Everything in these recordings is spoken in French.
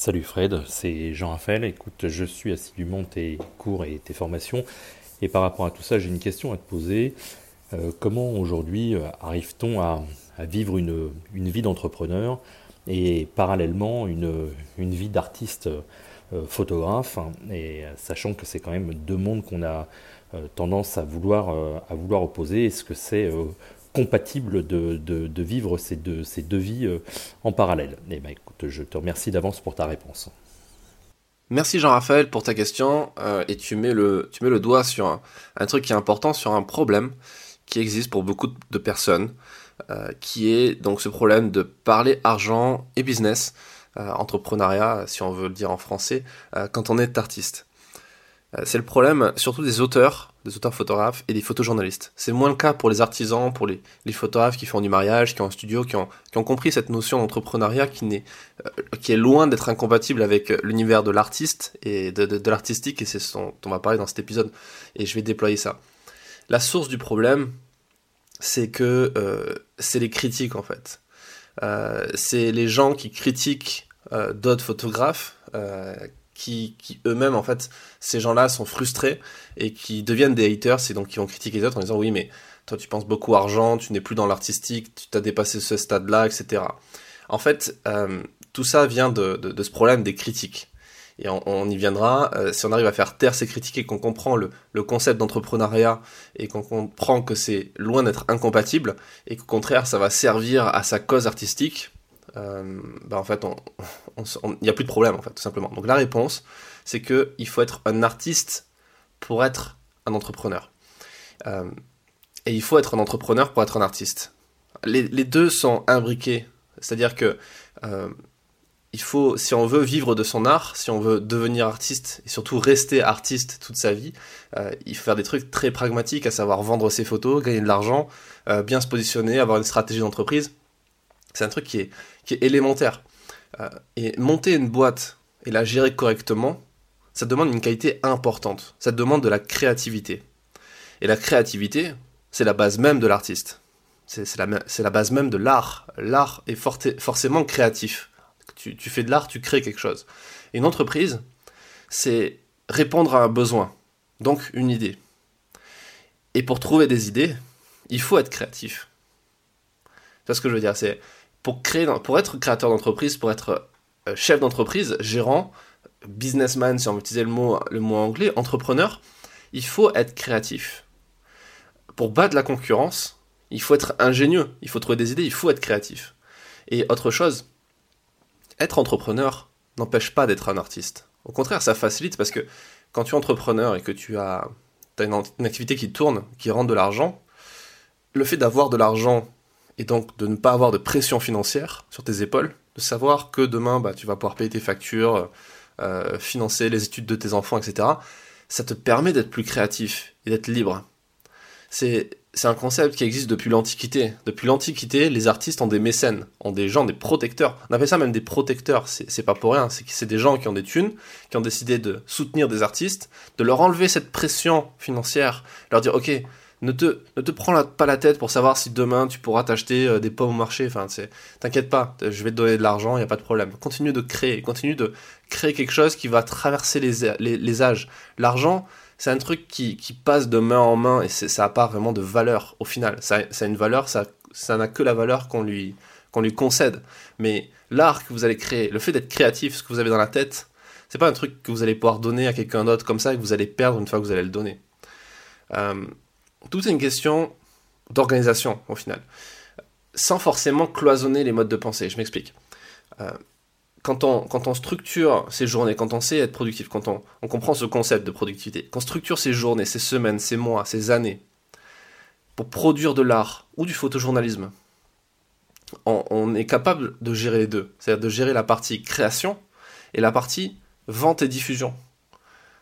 Salut Fred, c'est Jean-Raphaël. Écoute, je suis assidûment tes cours et tes formations. Et par rapport à tout ça, j'ai une question à te poser. Euh, comment aujourd'hui euh, arrive-t-on à, vivre une, vie d'entrepreneur et parallèlement une, vie d'artiste euh, photographe? Et sachant que c'est quand même deux mondes qu'on a tendance à vouloir, à vouloir opposer, est-ce que c'est compatible de, vivre ces deux, ces deux vies euh, en parallèle Eh bien écoute, je te remercie d'avance pour ta réponse. Merci Jean-Raphaël pour ta question euh, et tu mets, le, tu mets le doigt sur un, truc qui est important, sur un problème qui existe pour beaucoup de personnes, euh, qui est donc ce problème de parler argent et business, entrepreneuriat si on veut le dire en français, quand on est artiste. C'est le problème surtout des auteurs des auteurs photographes et des photojournalistes. C'est moins le cas pour les artisans, pour les, photographes qui font du mariage, qui ont un studio, qui ont, compris cette notion d'entrepreneuriat euh, qui est loin d'être incompatible avec l'univers de l'artiste et de, l'artistique, et c'est ce dont on va parler dans cet épisode, et je vais déployer ça. La source du problème, c'est que euh, c'est les critiques en fait. Euh, c'est les gens qui critiquent d'autres photographes, qui, eux-mêmes, en fait, ces gens-là sont frustrés et qui deviennent des haters, et donc qui vont critiquer les autres en disant oui, mais toi tu penses beaucoup argent, tu n'es plus dans l'artistique, tu t'as dépassé ce stade-là, etc. En fait, euh, tout ça vient de, ce problème des critiques. Et on, y viendra, euh, si on arrive à faire taire ces critiques et qu'on comprend le, concept d'entrepreneuriat et qu'on comprend que c'est loin d'être incompatible et qu'au contraire ça va servir à sa cause artistique, euh, bah, en fait, il n'y a plus de problème, en fait, tout simplement. Donc la réponse, c'est qu'il faut être un artiste pour être un entrepreneur. Euh, et il faut être un entrepreneur pour être un artiste. Les, deux sont imbriqués. C'est-à-dire que euh, il faut, si on veut vivre de son art, si on veut devenir artiste et surtout rester artiste toute sa vie, il faut faire des trucs très pragmatiques, à savoir vendre ses photos, gagner de l'argent, bien se positionner, avoir une stratégie d'entreprise. C'est un truc qui est, élémentaire. Euh, et monter une boîte et la gérer correctement, ça demande une qualité importante. Ça demande de la créativité. Et la créativité, c'est la base même de l'artiste. C'est la, base même de l'art. L'art est forcément créatif. Tu, fais de l'art, tu crées quelque chose. Une entreprise, c'est répondre à un besoin, donc une idée. Et pour trouver des idées, il faut être créatif. C'est ce que je veux dire? C'est pour, créer, pour être créateur d'entreprise, pour être euh, chef d'entreprise, gérant, businessman, si on veut utiliser le mot, anglais, entrepreneur, il faut être créatif. Pour battre la concurrence, il faut être ingénieux, il faut trouver des idées, il faut être créatif. Et autre chose, être entrepreneur n'empêche pas d'être un artiste. Au contraire, ça facilite parce que quand tu es entrepreneur et que tu as, as une, une activité qui tourne, qui rend de l'argent, le fait d'avoir de l'argent et donc de ne pas avoir de pression financière sur tes épaules, de savoir que demain bah, tu vas pouvoir payer tes factures, euh, financer les études de tes enfants, etc. Ça te permet d'être plus créatif et d'être libre. C'est un concept qui existe depuis l'Antiquité. Depuis l'Antiquité, les artistes ont des mécènes, ont des gens, des protecteurs. On appelle ça même des protecteurs, c'est pas pour rien. C'est des gens qui ont des thunes, qui ont décidé de soutenir des artistes, de leur enlever cette pression financière, leur dire, ok, ne te, ne te prends pas la tête pour savoir si demain tu pourras t'acheter euh, des pommes au marché. Enfin, t'inquiète pas, je vais te donner de l'argent, il n'y a pas de problème. Continue de créer, continue de créer quelque chose qui va traverser les, les, âges. L'argent, c'est un truc qui, qui, passe de main en main et ça n'a pas vraiment de valeur au final. Ça, ça a une valeur, ça, ça n'a que la valeur qu'on lui, qu'on lui concède. Mais l'art que vous allez créer, le fait d'être créatif, ce que vous avez dans la tête, c'est pas un truc que vous allez pouvoir donner à quelqu'un d'autre comme ça et que vous allez perdre une fois que vous allez le donner. Euh, tout est une question d'organisation au final, sans forcément cloisonner les modes de pensée. Je m'explique. Euh, quand, on, structure ses journées, quand on sait être productif, quand on, comprend ce concept de productivité, quand on structure ses journées, ses semaines, ses mois, ses années, pour produire de l'art ou du photojournalisme, on est capable de gérer les deux. C'est-à-dire de gérer la partie création et la partie vente et diffusion.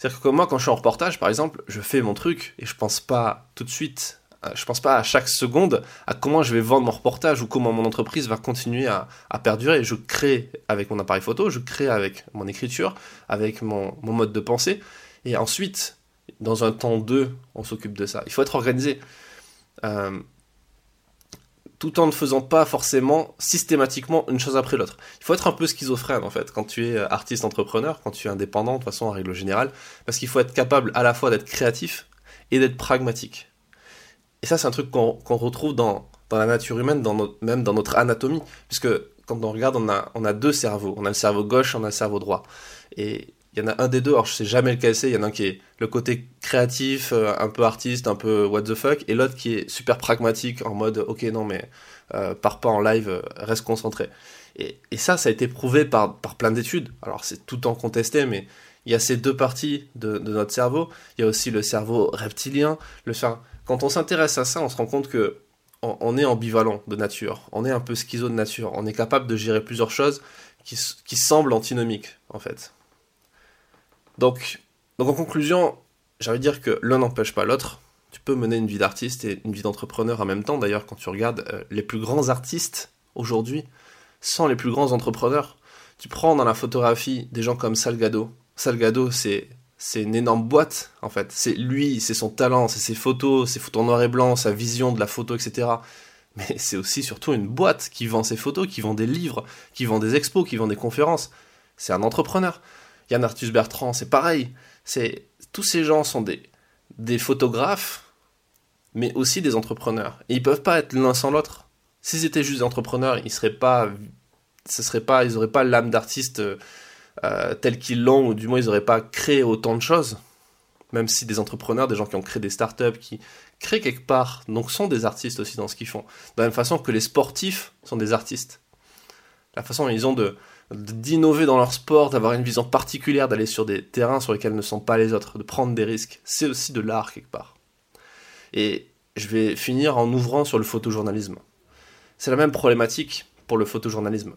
C'est-à-dire que moi, quand je suis en reportage, par exemple, je fais mon truc et je pense pas tout de suite, euh, je pense pas à chaque seconde à comment je vais vendre mon reportage ou comment mon entreprise va continuer à, perdurer. Je crée avec mon appareil photo, je crée avec mon écriture, avec mon, mode de pensée. Et ensuite, dans un temps 2, on s'occupe de ça. Il faut être organisé. Euh, tout en ne faisant pas forcément systématiquement une chose après l'autre. Il faut être un peu schizophrène en fait quand tu es artiste entrepreneur, quand tu es indépendant de toute façon en règle générale, parce qu'il faut être capable à la fois d'être créatif et d'être pragmatique. Et ça c'est un truc qu'on retrouve dans, dans, la nature humaine, dans même dans notre anatomie, puisque quand on regarde on a, on a deux cerveaux, on a le cerveau gauche, on a le cerveau droit. Et il y en a un des deux, alors je sais jamais lequel c'est, il y en a un qui est le côté créatif, euh, un peu artiste, un peu what the fuck, et l'autre qui est super pragmatique, en mode ok non mais euh, pars pas en live, euh, reste concentré. Et, ça, ça a été prouvé par, par plein d'études, alors c'est tout en contesté, mais il y a ces deux parties de, de notre cerveau, il y a aussi le cerveau reptilien, le Quand on s'intéresse à ça, on se rend compte que on, est ambivalent de nature, on est un peu schizo de nature, on est capable de gérer plusieurs choses qui, qui semblent antinomiques en fait. Donc, donc en conclusion, j'ai envie de dire que l'un n'empêche pas l'autre. Tu peux mener une vie d'artiste et une vie d'entrepreneur en même temps. D'ailleurs, quand tu regardes euh, les plus grands artistes aujourd'hui sont les plus grands entrepreneurs. Tu prends dans la photographie des gens comme Salgado. Salgado, c'est c'est une énorme boîte en fait. C'est lui, c'est son talent, c'est ses photos, ses photos en noir et blanc, sa vision de la photo, etc. Mais c'est aussi surtout une boîte qui vend ses photos, qui vend des livres, qui vend des expos, qui vend des conférences. C'est un entrepreneur. Yann Arthus Bertrand, c'est pareil. C'est tous ces gens sont des des photographes, mais aussi des entrepreneurs. Et ils peuvent pas être l'un sans l'autre. S'ils étaient juste des entrepreneurs, ils seraient pas, ce serait pas, ils auraient pas l'âme d'artiste euh, telle qu'ils l'ont, ou du moins ils n'auraient pas créé autant de choses. Même si des entrepreneurs, des gens qui ont créé des startups, qui créent quelque part, donc sont des artistes aussi dans ce qu'ils font. De la même façon que les sportifs sont des artistes. La façon dont ils ont d'innover dans leur sport, d'avoir une vision particulière, d'aller sur des terrains sur lesquels ne sont pas les autres, de prendre des risques. C'est aussi de l'art quelque part. Et je vais finir en ouvrant sur le photojournalisme. C'est la même problématique pour le photojournalisme.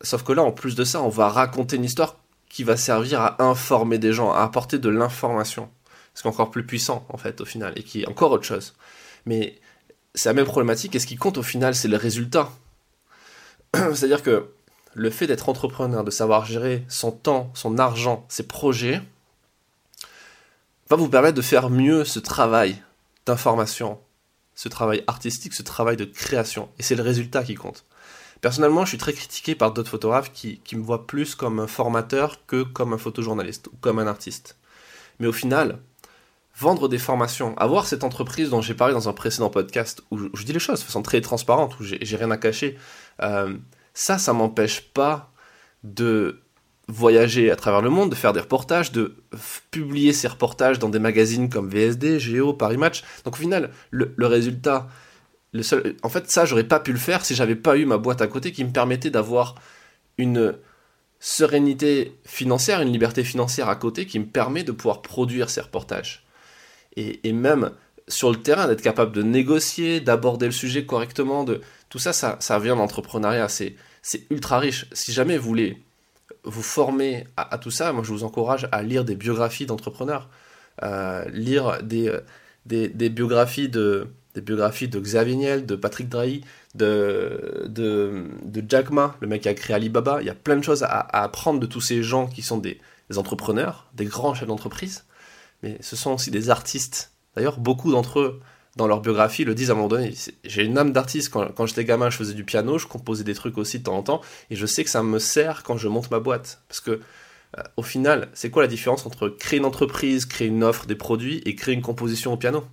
Sauf que là, en plus de ça, on va raconter une histoire qui va servir à informer des gens, à apporter de l'information. Ce qui est encore plus puissant, en fait, au final, et qui est encore autre chose. Mais c'est la même problématique, et ce qui compte au final, c'est le résultat. C'est-à-dire que le fait d'être entrepreneur, de savoir gérer son temps, son argent, ses projets, va vous permettre de faire mieux ce travail d'information, ce travail artistique, ce travail de création. Et c'est le résultat qui compte. Personnellement, je suis très critiqué par d'autres photographes qui, me voient plus comme un formateur que comme un photojournaliste ou comme un artiste. Mais au final, vendre des formations, avoir cette entreprise dont j'ai parlé dans un précédent podcast, où je, dis les choses de façon très transparente, où j'ai rien à cacher, euh, ça, ça m'empêche pas de voyager à travers le monde, de faire des reportages, de publier ces reportages dans des magazines comme VSD, Géo, Paris Match. Donc au final, le, résultat, le seul, en fait, ça, j'aurais pas pu le faire si j'avais pas eu ma boîte à côté qui me permettait d'avoir une sérénité financière, une liberté financière à côté qui me permet de pouvoir produire ces reportages. Et, et même sur le terrain, d'être capable de négocier, d'aborder le sujet correctement, de tout ça, ça, ça vient d'entrepreneuriat, c'est, c'est ultra riche. Si jamais vous voulez vous former à, tout ça, moi je vous encourage à lire des biographies d'entrepreneurs, euh, lire des, des, biographies de des de Xavier Niel, de Patrick Drahi, de, de, Jack Ma, le mec qui a créé Alibaba. Il y a plein de choses à, à apprendre de tous ces gens qui sont des, des entrepreneurs, des grands chefs d'entreprise, mais ce sont aussi des artistes. D'ailleurs, beaucoup d'entre eux dans leur biographie, le disent à un moment donné. J'ai une âme d'artiste. Quand, j'étais gamin, je faisais du piano, je composais des trucs aussi de temps en temps, et je sais que ça me sert quand je monte ma boîte. Parce que, euh, au final, c'est quoi la différence entre créer une entreprise, créer une offre, des produits, et créer une composition au piano?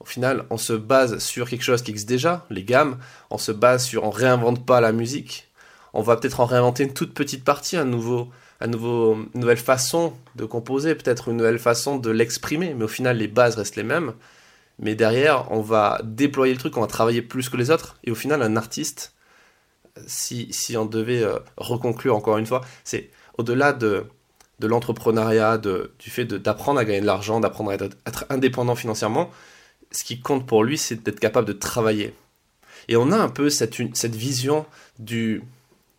Au final, on se base sur quelque chose qui existe déjà, les gammes, on se base sur, on réinvente pas la musique, on va peut-être en réinventer une toute petite partie, un nouveau, une nouvelle façon de composer, peut-être une nouvelle façon de l'exprimer, mais au final, les bases restent les mêmes mais derrière, on va déployer le truc, on va travailler plus que les autres, et au final, un artiste, si, on devait euh, reconclure encore une fois, c'est au-delà de, de l'entrepreneuriat, du fait d'apprendre à gagner de l'argent, d'apprendre à être, indépendant financièrement, ce qui compte pour lui, c'est d'être capable de travailler. Et on a un peu cette, vision du,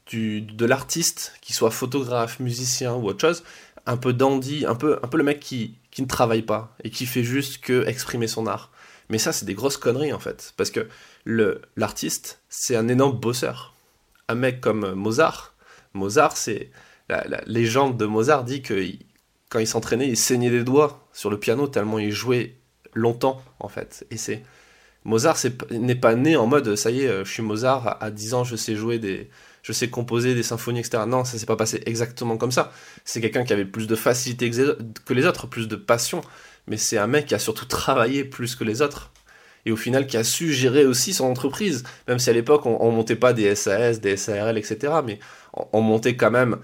du, de l'artiste, qui soit photographe, musicien ou autre chose, un peu dandy, un peu, un peu le mec qui, qui ne travaille pas et qui fait juste que exprimer son art. Mais ça, c'est des grosses conneries en fait, parce que le l'artiste, c'est un énorme bosseur. Un mec comme Mozart, Mozart, c'est la, légende de Mozart dit que quand il s'entraînait, il saignait des doigts sur le piano tellement il jouait longtemps en fait. Et c'est Mozart n'est pas né en mode ça y est, je suis Mozart, à 10 ans je sais jouer des. Je sais composer des symphonies, etc. Non, ça s'est pas passé exactement comme ça. C'est quelqu'un qui avait plus de facilité que les autres, plus de passion. Mais c'est un mec qui a surtout travaillé plus que les autres. Et au final, qui a su gérer aussi son entreprise. Même si à l'époque, on, on montait pas des SAS, des SARL, etc. Mais on, montait quand même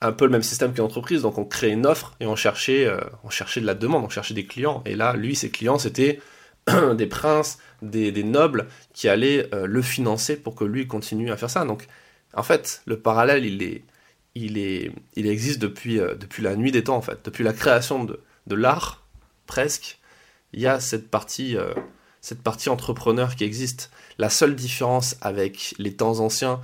un peu le même système qu'une entreprise. Donc on créait une offre et on cherchait, euh, on cherchait de la demande, on cherchait des clients. Et là, lui, ses clients, c'était des princes, des, nobles qui allaient euh, le financer pour que lui continue à faire ça. Donc, en fait, le parallèle, il est, il est, il existe depuis, euh, depuis la nuit des temps, en fait, depuis la création de, de l'art, presque. Il y a cette partie, euh, cette partie entrepreneur qui existe. La seule différence avec les temps anciens,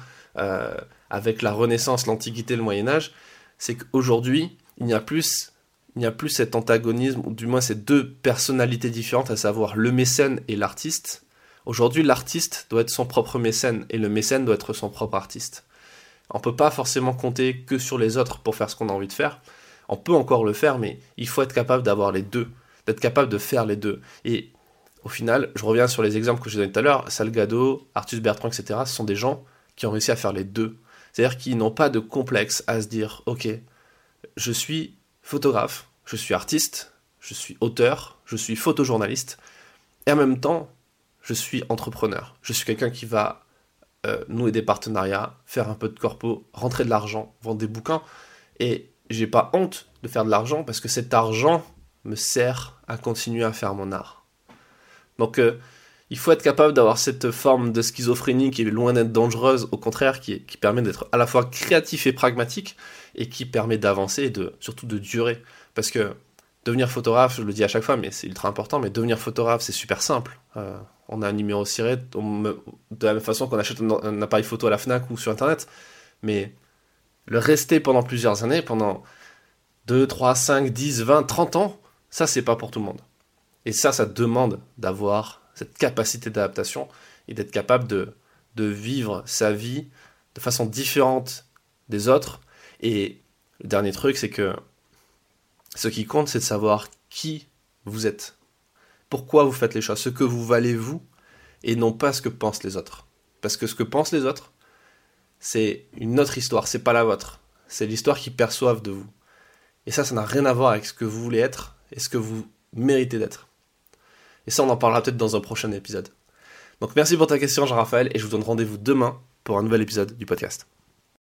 avec la Renaissance, l'Antiquité, le Moyen Âge, c'est qu'aujourd'hui, il n'y a plus il n'y a plus cet antagonisme, ou du moins ces deux personnalités différentes, à savoir le mécène et l'artiste. Aujourd'hui, l'artiste doit être son propre mécène et le mécène doit être son propre artiste. On ne peut pas forcément compter que sur les autres pour faire ce qu'on a envie de faire. On peut encore le faire, mais il faut être capable d'avoir les deux, d'être capable de faire les deux. Et au final, je reviens sur les exemples que je donnais tout à l'heure, Salgado, Artus Bertrand, etc. Ce sont des gens qui ont réussi à faire les deux. C'est-à-dire qu'ils n'ont pas de complexe à se dire, ok, je suis photographe, je suis artiste, je suis auteur, je suis photojournaliste, et en même temps, je suis entrepreneur. Je suis quelqu'un qui va euh, nouer des partenariats, faire un peu de corpo, rentrer de l'argent, vendre des bouquins, et j'ai pas honte de faire de l'argent parce que cet argent me sert à continuer à faire mon art. Donc euh, il faut être capable d'avoir cette forme de schizophrénie qui est loin d'être dangereuse, au contraire, qui, permet d'être à la fois créatif et pragmatique, et qui permet d'avancer et de, surtout de durer. Parce que devenir photographe, je le dis à chaque fois, mais c'est ultra important, mais devenir photographe, c'est super simple. Euh, on a un numéro ciré, de la même façon qu'on achète un, appareil photo à la FNAC ou sur Internet. Mais le rester pendant plusieurs années, pendant 2, 3, 5, 10, 20, 30 ans, ça, c'est pas pour tout le monde. Et ça, ça demande d'avoir cette capacité d'adaptation et d'être capable de, de vivre sa vie de façon différente des autres. Et le dernier truc, c'est que ce qui compte, c'est de savoir qui vous êtes, pourquoi vous faites les choses, ce que vous valez vous, et non pas ce que pensent les autres. Parce que ce que pensent les autres, c'est une autre histoire, c'est pas la vôtre. C'est l'histoire qu'ils perçoivent de vous. Et ça, ça n'a rien à voir avec ce que vous voulez être et ce que vous méritez d'être. Et ça, on en parlera peut-être dans un prochain épisode. Donc merci pour ta question, Jean-Raphaël, et je vous donne rendez-vous demain pour un nouvel épisode du podcast.